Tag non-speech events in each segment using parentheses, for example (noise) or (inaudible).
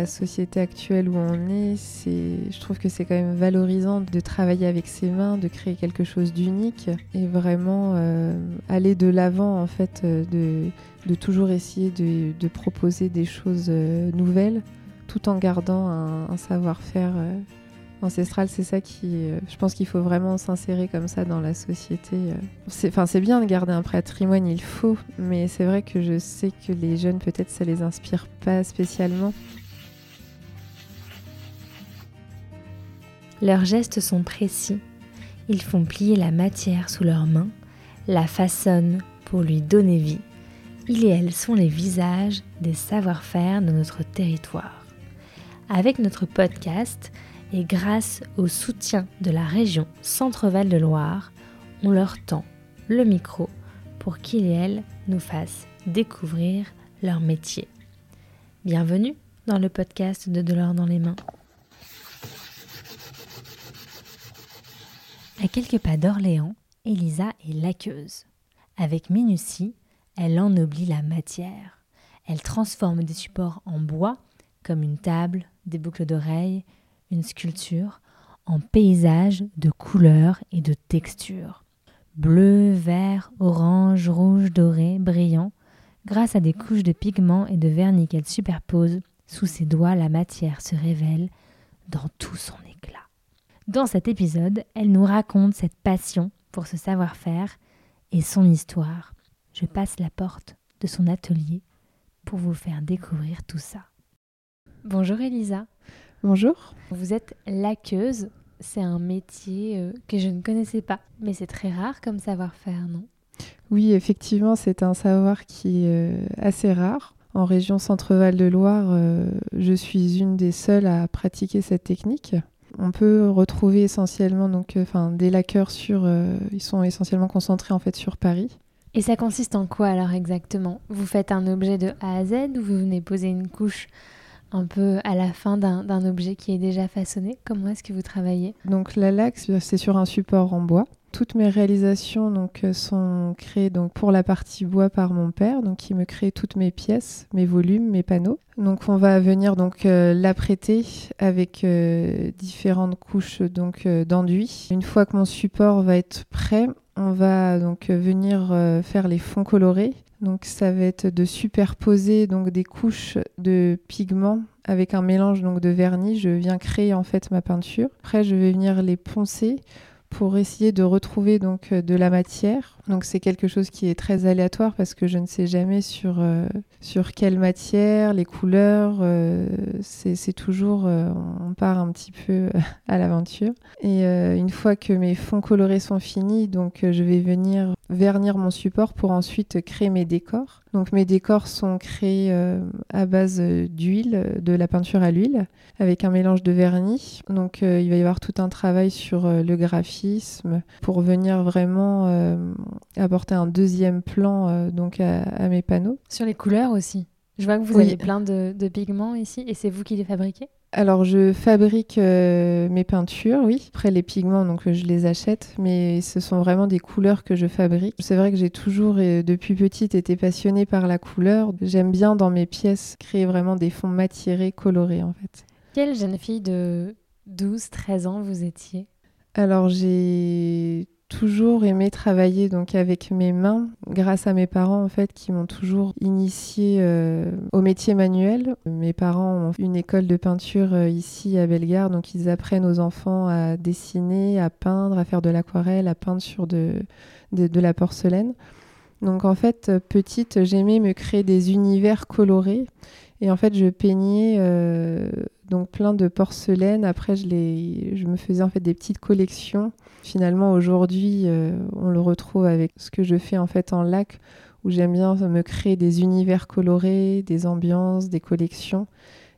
la société actuelle où on est, je trouve que c'est quand même valorisant de travailler avec ses mains, de créer quelque chose d'unique et vraiment euh, aller de l'avant en fait, euh, de, toujours essayer de, proposer des choses euh, nouvelles tout en gardant un, savoir-faire ancestral. C'est ça qui, je pense qu'il faut vraiment s'insérer comme ça dans la société. enfin, c'est bien de garder un patrimoine, il faut, mais c'est vrai que je sais que les jeunes peut-être ça les inspire pas spécialement. Leurs gestes sont précis. Ils font plier la matière sous leurs mains, la façonnent pour lui donner vie. Ils et elles sont les visages des savoir-faire de notre territoire. Avec notre podcast et grâce au soutien de la région Centre-Val de Loire, on leur tend le micro pour qu'ils et elles nous fassent découvrir leur métier. Bienvenue dans le podcast de De l'or dans les mains. À quelques pas d'Orléans, Elisa est laqueuse. Avec minutie, elle ennoblit la matière. Elle transforme des supports en bois, comme une table, des boucles d'oreilles, une sculpture, en paysages de couleurs et de textures. Bleu, vert, orange, rouge, doré, brillant. Grâce à des couches de pigments et de vernis qu'elle superpose, sous ses doigts, la matière se révèle dans tout son éclat. Dans cet épisode, elle nous raconte cette passion pour ce savoir-faire et son histoire. Je passe la porte de son atelier pour vous faire découvrir tout ça. Bonjour Elisa, Bonjour. vous êtes laqueuse. C'est un métier euh, que je ne connaissais pas, mais c'est très rare comme savoir-faire, non? Oui, effectivement, c'est un savoir qui est euh, assez rare. En région Centre-Val de Loire, euh, je suis une des seules à pratiquer cette technique. On peut retrouver essentiellement donc, euh, enfin, des laqueurs sur, euh, ils sont essentiellement concentrés en fait sur Paris. Et ça consiste en quoi alors exactement? Vous faites un objet de A à Z ou vous venez poser une couche un peu à la fin d'un d'un objet qui est déjà façonné? Comment est-ce que vous travaillez? Donc la laque, c'est sur un support en bois. Toutes mes réalisations donc, euh, sont créées donc, pour la partie bois par mon père, donc qui me crée toutes mes pièces, mes volumes, mes panneaux. Donc on va venir donc euh, l'apprêter avec euh, différentes couches donc d'enduit. Une fois que mon support va être prêt, on va donc venir faire les fonds colorés. Donc ça va être de superposer donc des couches de pigments avec un mélange donc de vernis. Je viens créer en fait ma peinture. Après je vais venir les poncer pour essayer de retrouver donc euh, de la matière. Donc c'est quelque chose qui est très aléatoire parce que je ne sais jamais sur, euh, sur quelle matière, les couleurs. euh, c'est c'est toujours, euh, on part un petit peu à l'aventure. Et euh, une fois que mes fonds colorés sont finis, donc euh, je vais venir vernir mon support pour ensuite créer mes décors. Donc mes décors sont créés euh, à base euh, d'huile, euh, de la peinture à l'huile, avec un mélange de vernis. Donc euh, il va y avoir tout un travail sur euh, le graphisme pour venir vraiment apporter un deuxième plan donc à, à mes panneaux. Sur les couleurs aussi. Je vois que vous Oui. avez plein de, de pigments ici et c'est vous qui les fabriquez? Alors je fabrique euh, mes peintures, oui. Après les pigments, donc euh, je les achète, mais ce sont vraiment des couleurs que je fabrique. C'est vrai que j'ai toujours, euh, depuis petite, été passionnée par la couleur. J'aime bien dans mes pièces créer vraiment des fonds matiérés, colorés en fait. Quelle jeune fille de 12, 13 ans vous étiez? Alors j'ai toujours aimé travailler donc avec mes mains grâce à mes parents en fait qui m'ont toujours initié euh, au métier manuel. Mes parents ont une école de peinture euh, ici à Bellegarde donc ils apprennent aux enfants à dessiner, à peindre, à faire de l'aquarelle, à peindre sur de, de, la porcelaine. Donc en fait petite j'aimais me créer des univers colorés et en fait je peignais euh, donc plein de porcelaine. Après, je, les, je me faisais en fait des petites collections. Finalement, aujourd'hui, euh, on le retrouve avec ce que je fais en fait en lac, où j'aime bien me créer des univers colorés, des ambiances, des collections.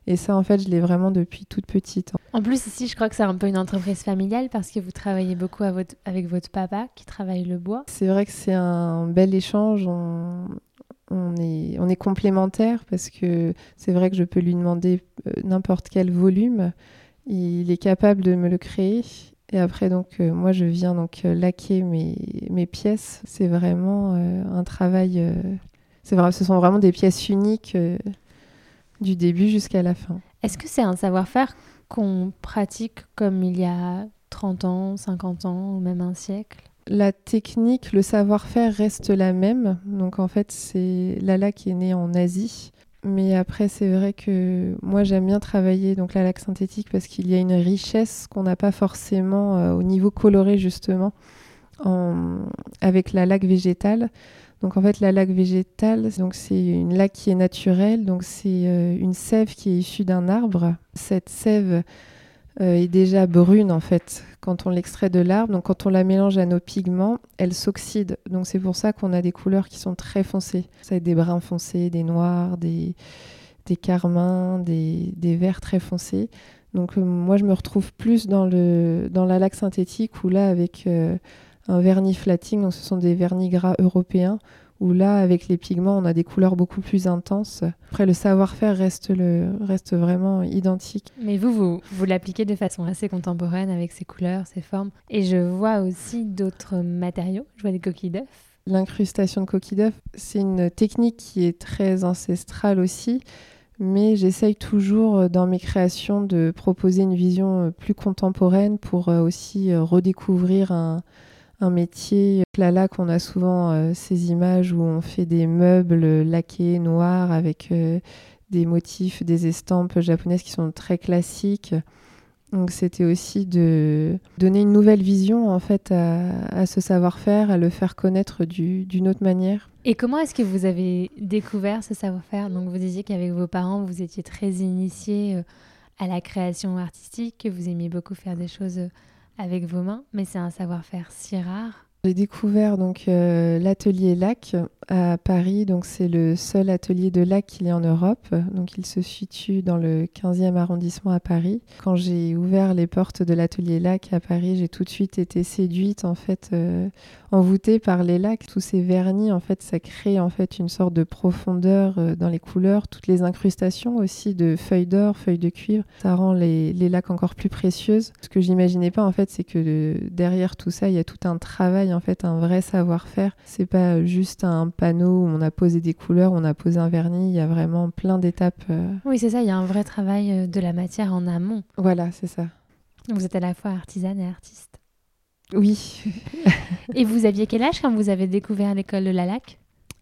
Et ça, en fait, je l'ai vraiment depuis toute petite. En plus, ici, je crois que c'est un peu une entreprise familiale parce que vous travaillez beaucoup à votre- avec votre papa qui travaille le bois. C'est vrai que c'est un bel échange. On, on est, on complémentaires parce que c'est vrai que je peux lui demander euh, n'importe quel volume. Il est capable de me le créer. Et après, donc, euh, moi, je viens donc euh, laquer mes, pièces. C'est vraiment un travail. ce sont vraiment des pièces uniques du début jusqu'à la fin. Est-ce que c'est un savoir-faire qu'on pratique comme il y a 30 ans, 50 ans ou même un siècle? La technique, le savoir-faire reste la même. Donc en fait, c'est Lala qui est née en Asie. Mais après, c'est vrai que moi, j'aime bien travailler donc la laque synthétique parce qu'il y a une richesse qu'on n'a pas forcément euh, au niveau coloré, justement, avec la laque végétale. Donc en fait, la laque végétale, donc c'est une laque qui est naturelle, donc c'est euh, une sève qui est issue d'un arbre. Cette sève est déjà brune en fait quand on l'extrait de l'arbre. Donc quand on la mélange à nos pigments, elle s'oxyde. Donc c'est pour ça qu'on a des couleurs qui sont très foncées. Ça va être des bruns foncés, des noirs, des, des carmins, des, des verts très foncés. Donc euh, moi je me retrouve plus dans, le, dans la laque synthétique où là avec un vernis flatting, donc ce sont des vernis gras européens, où là, avec les pigments, on a des couleurs beaucoup plus intenses. Après, le savoir-faire reste, le, reste vraiment identique. Mais vous, vous, vous l'appliquez de façon assez contemporaine avec ces couleurs, ces formes. Et je vois aussi d'autres matériaux. Je vois des coquilles d'œufs. L'incrustation de coquilles d'œufs, c'est une technique qui est très ancestrale aussi mais j'essaye toujours euh, dans mes créations de proposer une vision euh, plus contemporaine pour euh, aussi redécouvrir un, un métier. Là, là, qu'on a souvent euh, ces images où on fait des meubles laqués noirs avec euh, des motifs, des estampes japonaises qui sont très classiques. Donc c'était aussi de donner une nouvelle vision en fait à, ce savoir-faire, à le faire connaître d'une autre manière. Et comment est-ce que vous avez découvert ce savoir-faire? Donc vous disiez qu'avec vos parents, vous étiez très initiés euh, à la création artistique, que vous aimiez beaucoup faire des choses avec vos mains, mais c'est un savoir-faire si rare. J'ai découvert donc euh, l'atelier lac à Paris. Donc c'est le seul atelier de lac qu'il y a en Europe. Donc il se situe dans le 15e arrondissement à Paris. Quand j'ai ouvert les portes de l'atelier lac à Paris, j'ai tout de suite été séduite en fait, euh, envoûtée par les lacs. Tous ces vernis en fait, ça crée en fait une sorte de profondeur euh, dans les couleurs. Toutes les incrustations aussi de feuilles d'or, feuilles de cuivre, ça rend les, les lacs encore plus précieuses. Ce que j'imaginais pas en fait, c'est que derrière tout ça, il y a tout un travail en fait, un vrai savoir-faire. C'est pas juste un panneau où on a posé des couleurs, on a posé un vernis, il y a vraiment plein d'étapes. Euh. Oui, c'est ça, il y a un vrai travail euh, de la matière en amont. Voilà, c'est ça. Vous êtes à la fois artisane et artiste. Oui. (laughs) et vous aviez quel âge quand vous avez découvert l'école de la LAC?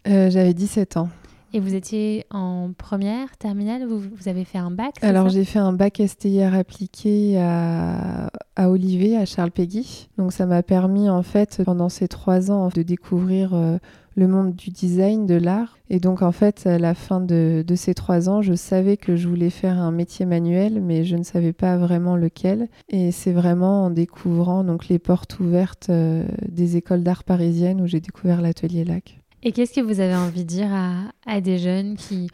Euh, J'avais 17 ans. Et vous étiez en première, terminale? Vous, vous avez fait un bac Alors j'ai fait un bac STIR appliqué à, à Olivet, à Charles Péguy. Donc ça m'a permis en fait pendant ces trois ans de découvrir le monde du design, de l'art. Et donc en fait, à la fin de, ces trois ans, je savais que je voulais faire un métier manuel, mais je ne savais pas vraiment lequel. Et c'est vraiment en découvrant donc les portes ouvertes euh, des écoles d'art parisiennes où j'ai découvert l'atelier lac. Et qu'est-ce que vous avez envie de dire à des jeunes qui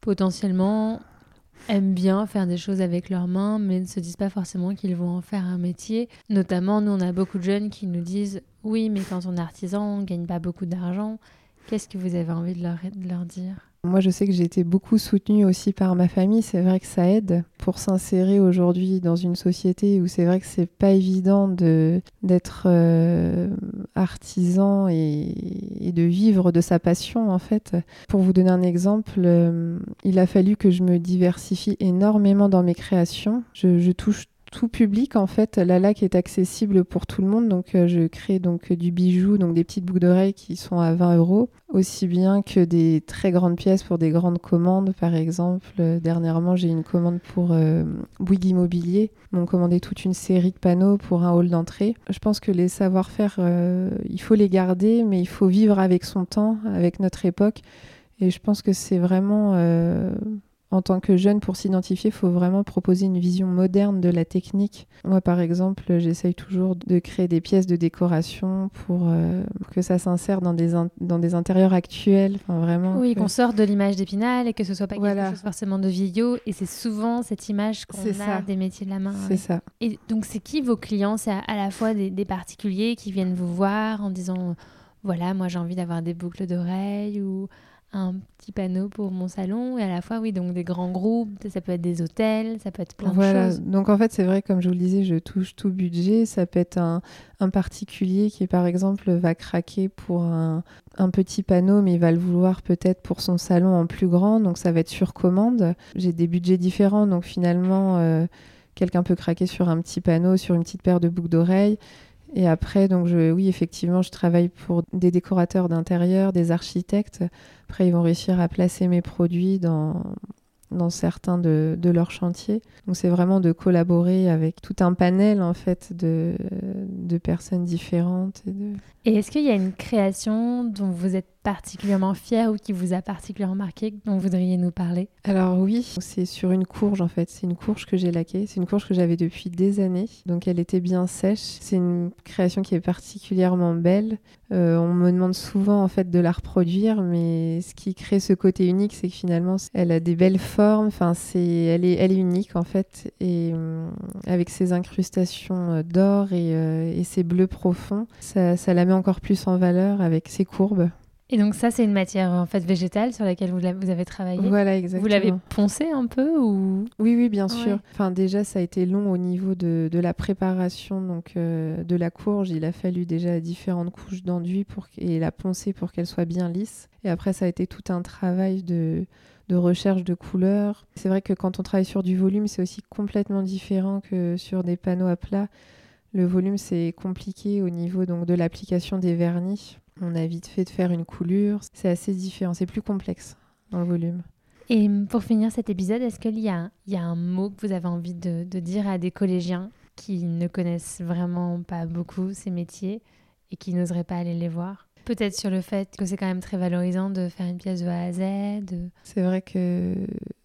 potentiellement aiment bien faire des choses avec leurs mains, mais ne se disent pas forcément qu'ils vont en faire un métier. Notamment, nous, on a beaucoup de jeunes qui nous disent Oui, mais quand on est artisan, on ne gagne pas beaucoup d'argent. Qu'est-ce que vous avez envie de leur, de leur dire? Moi, je sais que j'ai été beaucoup soutenue aussi par ma famille. C'est vrai que ça aide pour s'insérer aujourd'hui dans une société où c'est vrai que c'est pas évident d'être euh, artisan et, de vivre de sa passion en fait. Pour vous donner un exemple, euh, il a fallu que je me diversifie énormément dans mes créations. Je, je touche tout public en fait. La lac est accessible pour tout le monde, donc euh, je crée donc du bijou, donc des petites boucles d'oreilles qui sont à 20 euros, aussi bien que des très grandes pièces pour des grandes commandes. Par exemple, euh, dernièrement j'ai une commande pour euh, Bouygues Immobilier, m'ont commandé toute une série de panneaux pour un hall d'entrée. Je pense que les savoir-faire, il faut les garder, mais il faut vivre avec son temps, avec notre époque. Et je pense que c'est vraiment en tant que jeune, pour s'identifier, il faut vraiment proposer une vision moderne de la technique. Moi, par exemple, j'essaye toujours de créer des pièces de décoration pour, euh, que ça s'insère dans des, dans des intérieurs actuels. vraiment oui, qu'on sorte de l'image d'épinal et que ce soit pas quelque chose forcément de vieillot. Et c'est souvent cette image qu'on a des métiers de la main. C'est ça. Et donc, c'est qui vos clients? C'est à, la fois des, des particuliers qui viennent vous voir en disant voilà, moi j'ai envie d'avoir des boucles d'oreilles ou un petit panneau pour mon salon et à la fois, oui, donc des grands groupes, ça peut être des hôtels, ça peut être plein voilà. de choses. Donc en fait, c'est vrai, comme je vous le disais, je touche tout budget. Ça peut être un, un particulier qui, par exemple, va craquer pour un, un, petit panneau, mais il va le vouloir peut-être pour son salon en plus grand. Donc ça va être sur commande. J'ai des budgets différents, donc finalement, euh, quelqu'un peut craquer sur un petit panneau, sur une petite paire de boucles d'oreilles. Et après, donc je, oui, effectivement, je travaille pour des décorateurs d'intérieur, des architectes. Après, ils vont réussir à placer mes produits dans, dans certains de, de leurs chantiers. Donc, c'est vraiment de collaborer avec tout un panel, en fait, de, de personnes différentes. Et, de... et est-ce qu'il y a une création dont vous êtes particulièrement fier ou qui vous a particulièrement marqué, dont vous voudriez nous parler? Alors oui, c'est sur une courge en fait. C'est une courge que j'ai laquée. C'est une courge que j'avais depuis des années. Donc elle était bien sèche. C'est une création qui est particulièrement belle. Euh, on me demande souvent en fait de la reproduire, mais ce qui crée ce côté unique, c'est que finalement, elle a des belles formes. Enfin, c'est, elle est, unique en fait, et euh, avec ses incrustations d'or et, euh, et ses bleus profonds, ça, ça la met encore plus en valeur avec ses courbes. Et donc ça, c'est une matière en fait végétale sur laquelle vous, vous avez travaillé? Voilà, exactement. Vous l'avez poncé un peu ou? Oui, oui, bien sûr. Ouais. Enfin, déjà, ça a été long au niveau de, de la préparation donc euh, de la courge. Il a fallu déjà différentes couches d'enduit pour et la poncer pour qu'elle soit bien lisse. Et après, ça a été tout un travail de de recherche de couleurs. C'est vrai que quand on travaille sur du volume, c'est aussi complètement différent que sur des panneaux à plat. Le volume, c'est compliqué au niveau donc de l'application des vernis. On a vite fait de faire une coulure. C'est assez différent, c'est plus complexe dans le volume. Et pour finir cet épisode, est-ce qu'il y a, y a un mot que vous avez envie de dire à des collégiens qui ne connaissent vraiment pas beaucoup ces métiers et qui n'oseraient pas aller les voir? Peut-être sur le fait que c'est quand même très valorisant de faire une pièce de A à Z. C'est vrai que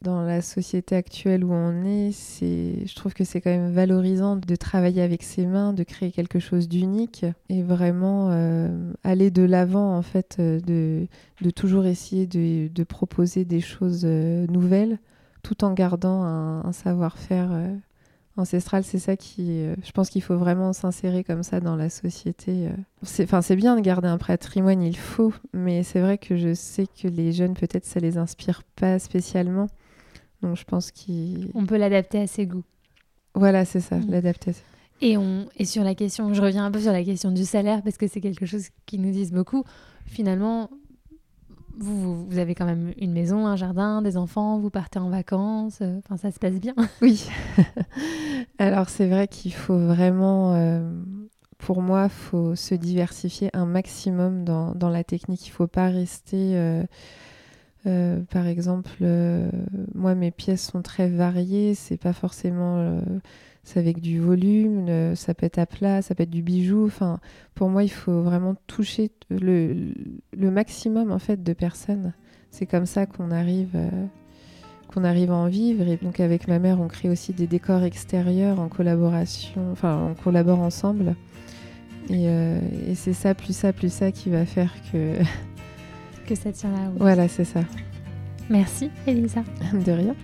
dans la société actuelle où on est, c'est, je trouve que c'est quand même valorisant de travailler avec ses mains, de créer quelque chose d'unique et vraiment euh, aller de l'avant en fait, de, de toujours essayer de, proposer des choses euh, nouvelles tout en gardant un savoir-faire. Euh, ancestral, c'est ça qui, euh, je pense qu'il faut vraiment s'insérer comme ça dans la société. C'est, enfin, c'est bien de garder un patrimoine, il faut, mais c'est vrai que je sais que les jeunes, peut-être, ça les inspire pas spécialement. Donc, je pense qu'il. On peut l'adapter à ses goûts. Voilà, c'est ça, mmh. l'adapter. Et, on, et sur la question, je reviens un peu sur la question du salaire parce que c'est quelque chose qui nous disent beaucoup. Finalement, vous, avez quand même une maison, un jardin, des enfants, vous partez en vacances, euh, enfin ça se passe bien. (laughs) Oui. (laughs) Alors c'est vrai qu'il faut vraiment, euh, pour moi, faut se diversifier un maximum dans, dans la technique. Il ne faut pas rester, euh, par exemple, moi mes pièces sont très variées, c'est pas forcément c'est avec du volume, ça peut être à plat, ça peut être du bijou. Enfin, pour moi, il faut vraiment toucher le, le maximum en fait de personnes. C'est comme ça qu'on arrive, euh, qu'on arrive à en vivre. Et donc avec ma mère, on crée aussi des décors extérieurs en collaboration. Enfin, on collabore ensemble. Et, euh, et c'est ça, plus ça, plus ça qui va faire que (laughs) que ça tient la route. Voilà, c'est ça. Merci, Elisa. de rien.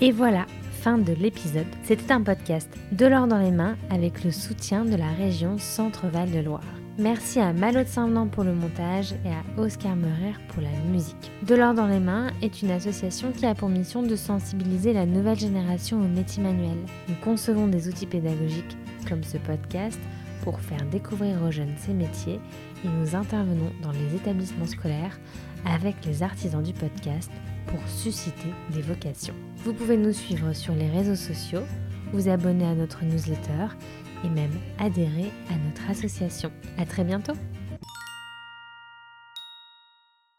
Et voilà, de l'épisode. C'était un podcast de l'or dans les mains avec le soutien de la région Centre-Val de Loire. Merci à Malo de Saint-Venant pour le montage et à Oscar Meurer pour la musique. De l'or dans les mains est une association qui a pour mission de sensibiliser la nouvelle génération aux métiers manuels. Nous concevons des outils pédagogiques comme ce podcast pour faire découvrir aux jeunes ces métiers et nous intervenons dans les établissements scolaires avec les artisans du podcast pour susciter des vocations. Vous pouvez nous suivre sur les réseaux sociaux, vous abonner à notre newsletter et même adhérer à notre association. À très bientôt!